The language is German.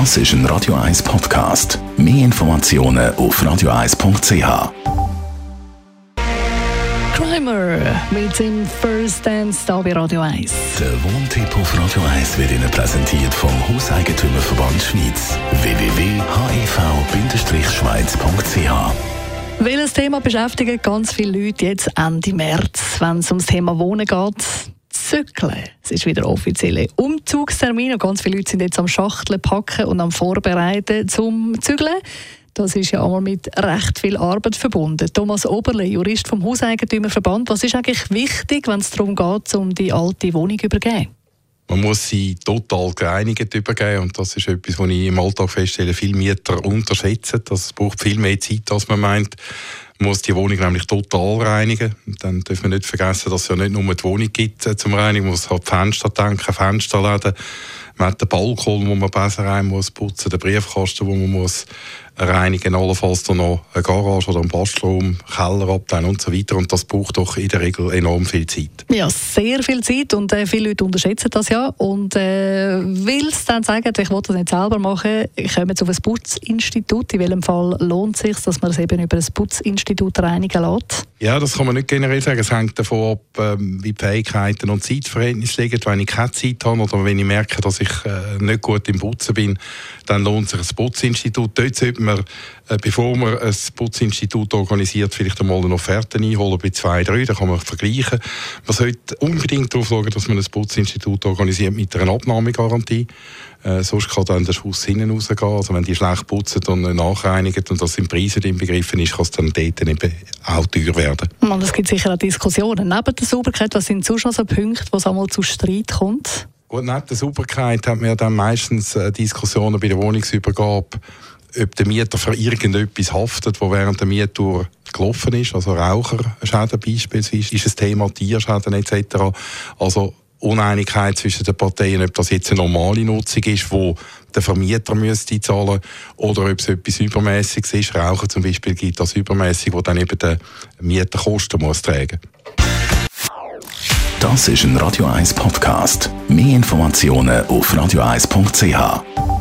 Das ist ein Radio 1 Podcast. Mehr Informationen auf radio1.ch. Crimer mit seinem First Dance da bei Radio 1. Der Wohntipp auf Radio 1 wird Ihnen präsentiert vom Hauseigentümerverband Schweiz. www.hev-schweiz.ch Welches Thema beschäftigt ganz viele Leute jetzt Ende März, wenn es ums Thema Wohnen geht? Zückeln. Es ist wieder offizielle Umzugstermin und ganz viele Leute sind jetzt am Schachteln packen und am Vorbereiten zum Zügeln. Das ist ja einmal mit recht viel Arbeit verbunden. Thomas Oberle, Jurist vom Hauseigentümerverband, was ist eigentlich wichtig, wenn es darum geht, um die alte Wohnung zu übergeben? Man muss sie total gereinigt übergeben und das ist etwas, was ich im Alltag feststelle, viele Mieter unterschätzen. Das braucht viel mehr Zeit, als man meint. Muss die Wohnung nämlich total reinigen. dann dürfen wir nicht vergessen, dass es ja nicht nur die Wohnung gibt äh, zum Reinigen. Man muss halt Fenster denken, Fensterläden. Man hat den Balkon, wo man besser rein muss putzen, den Briefkasten, wo man muss reinigen, allenfalls dann noch eine Garage oder einen Bastraum, Kellerabteil und so weiter. Und das braucht doch in der Regel enorm viel Zeit. Ja, sehr viel Zeit und äh, viele Leute unterschätzen das ja. Und äh, will es dann sagen, ich will das nicht selber machen, ich komme zu einem Putzinstitut. In welchem Fall lohnt es sich, dass man es eben über ein Putzinstitut reinigen lässt? Ja, das kann man nicht generell sagen. Es hängt davon ab, ähm, wie die Fähigkeiten und Zeitverhältnisse liegen. Wenn ich keine Zeit habe oder wenn ich merke, dass ich äh, nicht gut im Putzen bin, dann lohnt sich ein Putzinstitut. Dort sollte man, äh, bevor man ein Putzinstitut organisiert, vielleicht einmal eine Offerte einholen bei zwei, drei, dann kann man vergleichen. Man sollte unbedingt darauf schauen, dass man ein Putzinstitut organisiert mit einer Abnahmegarantie. Äh, sonst kann dann der Schuss hinten rausgehen. Also wenn die schlecht putzen und nachreinigen und das im Preis nicht inbegriffen ist, kann es dann dort eben auch teuer werden. Man, es gibt sicher auch Diskussionen. Neben der Sauberkeit, was sind sonst noch so Punkte, wo es einmal zu Streit kommt? Gut, neben der Sauberkeit man ja dann meistens äh, Diskussionen bei der Wohnungsübergabe, ob der Mieter für irgendetwas haftet, wo während der Miettour gelaufen ist, also Raucherschäden beispielsweise, ist ein Thema Tierschäden etc. Also Uneinigkeit zwischen den Parteien, ob das jetzt eine normale Nutzung ist, wo der Vermieter müsste zahlen oder ob es etwas Übermäßiges ist. Rauchen zum Beispiel gibt das übermäßig, wo dann eben der Mieter Kosten muss tragen. Das ist ein Radio 1 Podcast. Mehr Informationen auf radio1.ch.